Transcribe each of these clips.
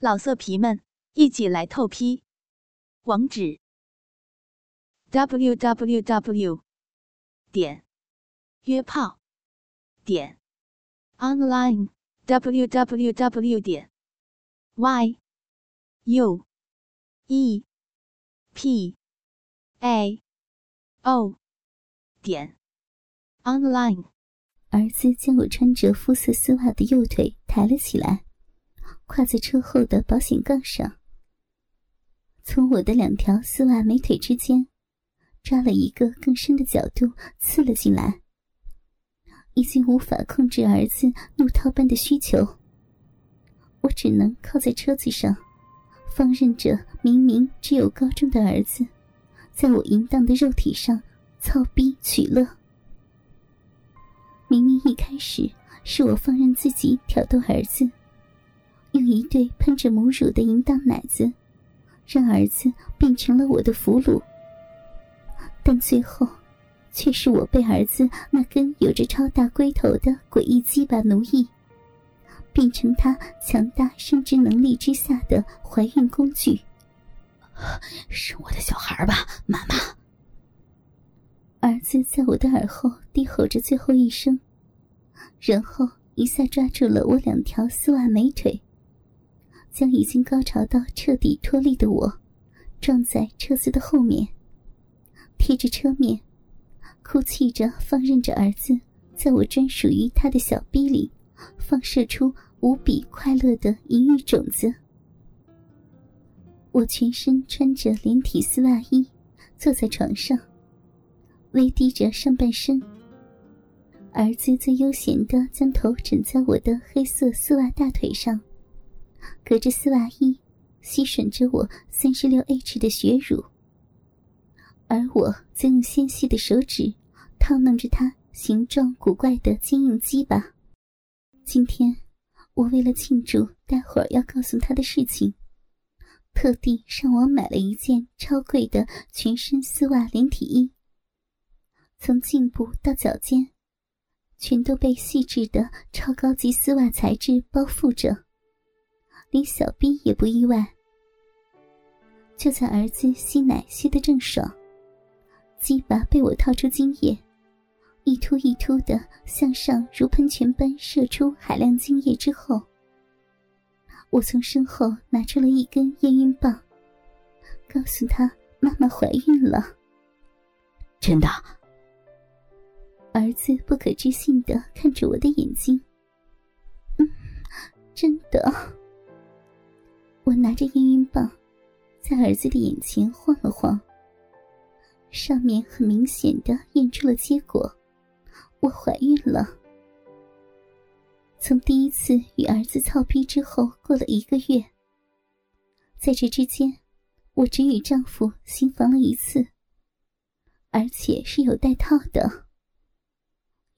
老色皮们，一起来透批！网址：w w w 点约炮点 online w w w 点 y u e p a o 点 online。儿子将我穿着肤色丝袜的右腿抬了起来。跨在车后的保险杠上，从我的两条丝袜美腿之间抓了一个更深的角度刺了进来。已经无法控制儿子怒涛般的需求，我只能靠在车子上，放任着明明只有高中的儿子，在我淫荡的肉体上操逼取乐。明明一开始是我放任自己挑逗儿子。用一对喷着母乳的淫荡奶子，让儿子变成了我的俘虏。但最后，却是我被儿子那根有着超大龟头的诡异鸡巴奴役，变成他强大生殖能力之下的怀孕工具。生我的小孩吧，妈妈！儿子在我的耳后低吼着最后一声，然后一下抓住了我两条丝袜美腿。将已经高潮到彻底脱力的我，撞在车子的后面，贴着车面，哭泣着放任着儿子在我专属于他的小逼里放射出无比快乐的淫欲种子。我全身穿着连体丝袜衣，坐在床上，微低着上半身。儿子则悠闲地将头枕在我的黑色丝袜大腿上。隔着丝袜衣，吸吮着我三十六 H 的血乳，而我则用纤细的手指套弄着他形状古怪的坚硬鸡巴。今天，我为了庆祝待会儿要告诉他的事情，特地上网买了一件超贵的全身丝袜连体衣，从颈部到脚尖，全都被细致的超高级丝袜材质包覆着。连小兵也不意外。就在儿子吸奶吸得正爽，鸡巴被我掏出精液，一突一突的向上如喷泉般射出海量精液之后，我从身后拿出了一根验孕棒，告诉他妈妈怀孕了。真的？儿子不可置信的看着我的眼睛。嗯，真的。我拿着验孕棒，在儿子的眼前晃了晃。上面很明显的验出了结果，我怀孕了。从第一次与儿子操逼之后，过了一个月。在这之间，我只与丈夫行房了一次，而且是有带套的。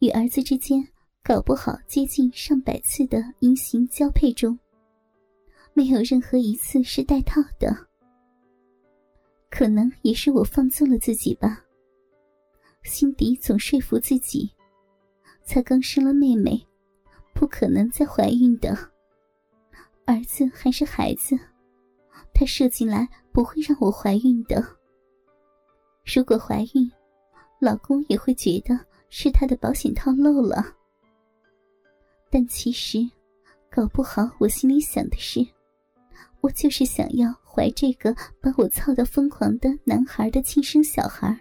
与儿子之间，搞不好接近上百次的阴行交配中。没有任何一次是带套的，可能也是我放纵了自己吧。心底总说服自己，才刚生了妹妹，不可能再怀孕的。儿子还是孩子，他射进来不会让我怀孕的。如果怀孕，老公也会觉得是他的保险套漏了。但其实，搞不好我心里想的是。我就是想要怀这个把我操到疯狂的男孩的亲生小孩。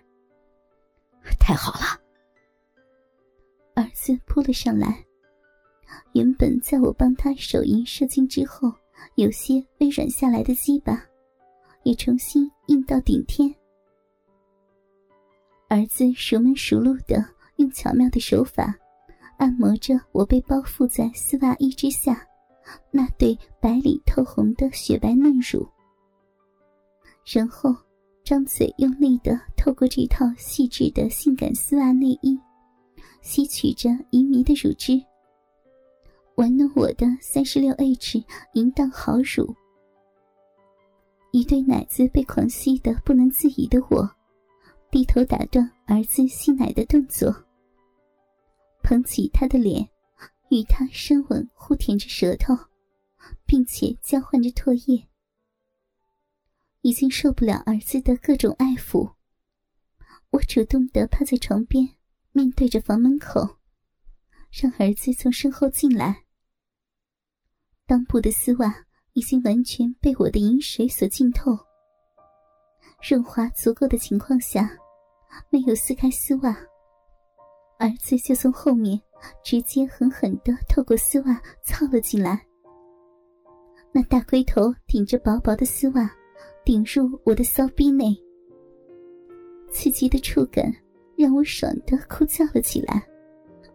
太好了！儿子扑了上来，原本在我帮他手淫射精之后有些微软下来的鸡巴，也重新硬到顶天。儿子熟门熟路的用巧妙的手法按摩着我被包覆在丝袜衣之下。那对白里透红的雪白嫩乳，然后张嘴用力的透过这套细致的性感丝袜内衣，吸取着淫迷的乳汁，玩弄我的三十六 H 淫荡好乳。一对奶子被狂吸的不能自已的我，低头打断儿子吸奶的动作，捧起他的脸。与他深吻，互舔着舌头，并且交换着唾液。已经受不了儿子的各种爱抚，我主动的趴在床边，面对着房门口，让儿子从身后进来。裆部的丝袜已经完全被我的饮水所浸透，润滑足够的情况下，没有撕开丝袜，儿子就从后面直接狠狠的透过丝袜操了进来。那大龟头顶着薄薄的丝袜。顶入我的骚逼内，刺激的触感让我爽的哭叫了起来，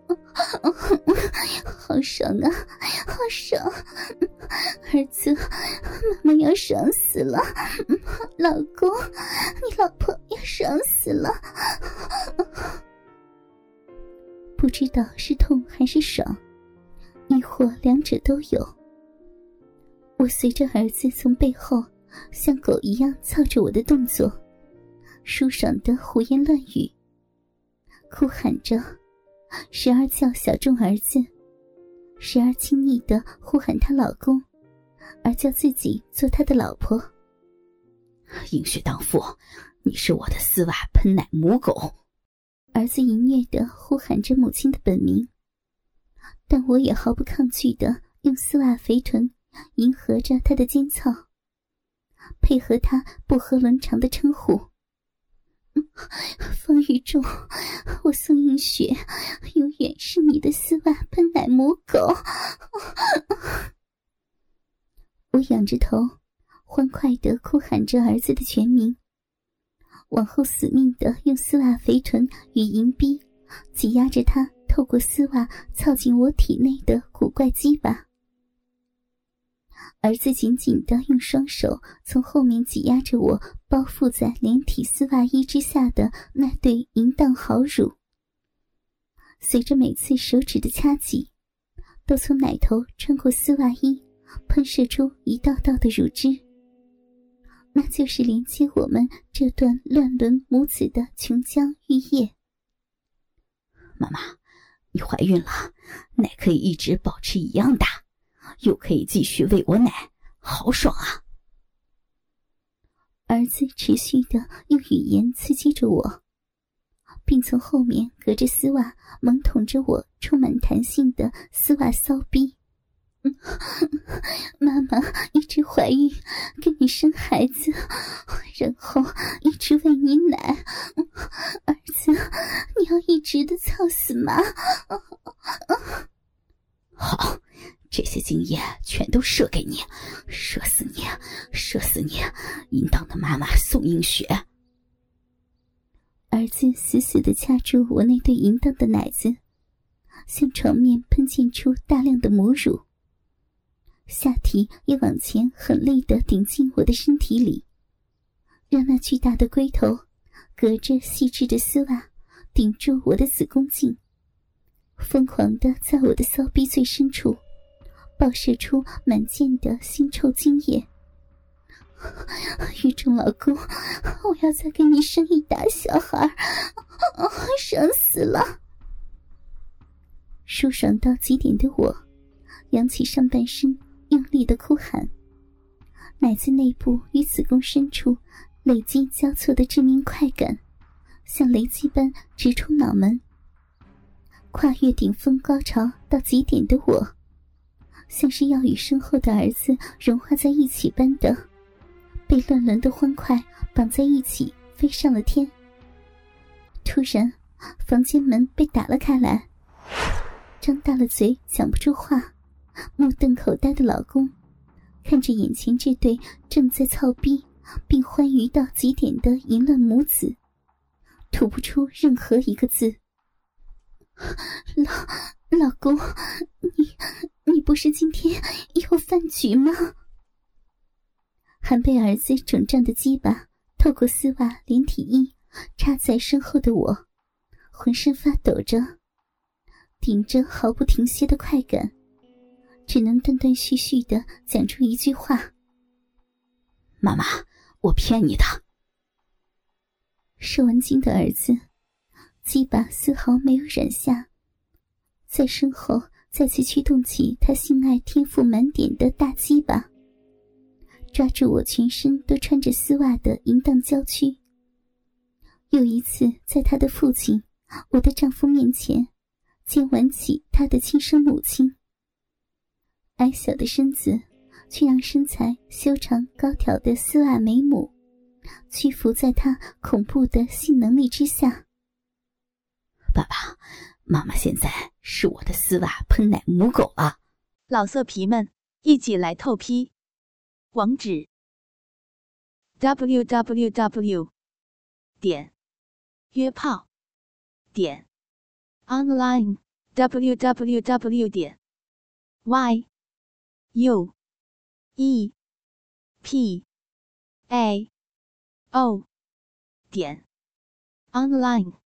好爽啊，好爽！儿子，妈妈要爽死了，老公，你老婆要爽死了，不知道是痛还是爽，亦或两者都有。我随着儿子从背后。像狗一样操着我的动作，舒爽的胡言乱语，哭喊着，时而叫小众儿子，时而亲昵的呼喊她老公，而叫自己做他的老婆。饮血荡妇，你是我的丝袜喷奶母狗！儿子淫虐的呼喊着母亲的本名，但我也毫不抗拒的用丝袜肥臀迎合着他的尖操。配合他不合伦常的称呼，方玉忠，我宋映雪永远是你的丝袜喷奶母狗。我仰着头，欢快的哭喊着儿子的全名，往后死命的用丝袜肥臀与银逼挤压着他，透过丝袜操进我体内的古怪鸡巴。儿子紧紧的用双手从后面挤压着我包覆在连体丝袜衣之下的那对淫荡好乳，随着每次手指的掐挤，都从奶头穿过丝袜衣，喷射出一道道的乳汁。那就是连接我们这段乱伦母子的琼浆玉液。妈妈，你怀孕了，奶可以一直保持一样大。又可以继续喂我奶，好爽啊！儿子持续的用语言刺激着我，并从后面隔着丝袜猛捅着我充满弹性的丝袜骚逼。妈妈一直怀孕，给你生孩子，然后一直喂你奶。儿子，你要一直的操死妈。好。这些精液全都射给你，射死你，射死你！淫荡的妈妈宋映雪。儿子死死的掐住我那对淫荡的奶子，向床面喷溅出大量的母乳。下体也往前狠力的顶进我的身体里，让那巨大的龟头隔着细致的丝袜顶住我的子宫颈，疯狂的在我的骚逼最深处。爆射出满剑的腥臭精液，玉中老公，我要再给你生一打小孩，爽死了！舒爽到极点的我，扬起上半身，用力的哭喊。奶子内部与子宫深处累积交错的致命快感，像雷击般直冲脑门。跨越顶峰高潮到极点的我。像是要与身后的儿子融化在一起般的，被乱伦的欢快绑在一起，飞上了天。突然，房间门被打了开来，张大了嘴讲不出话，目瞪口呆的老公看着眼前这对正在操逼并欢愉到极点的淫乱母子，吐不出任何一个字。老老公，你。你不是今天有饭局吗？还被儿子肿胀的鸡巴透过丝袜连体衣插在身后的我，浑身发抖着，顶着毫不停歇的快感，只能断断续续的讲出一句话：“妈妈，我骗你的。”射完精的儿子，鸡巴丝毫没有软下，在身后。再次驱动起他性爱天赋满点的大鸡巴，抓住我全身都穿着丝袜的淫荡娇躯。又一次在他的父亲，我的丈夫面前，见闻起他的亲生母亲。矮小的身子，却让身材修长高挑的丝袜美母，屈服在他恐怖的性能力之下。爸爸。妈妈现在是我的丝袜喷奶母狗了，老色皮们一起来透批，网址：w w w 点约炮点 online w w w 点 y u e. P. A. O. 点。Online。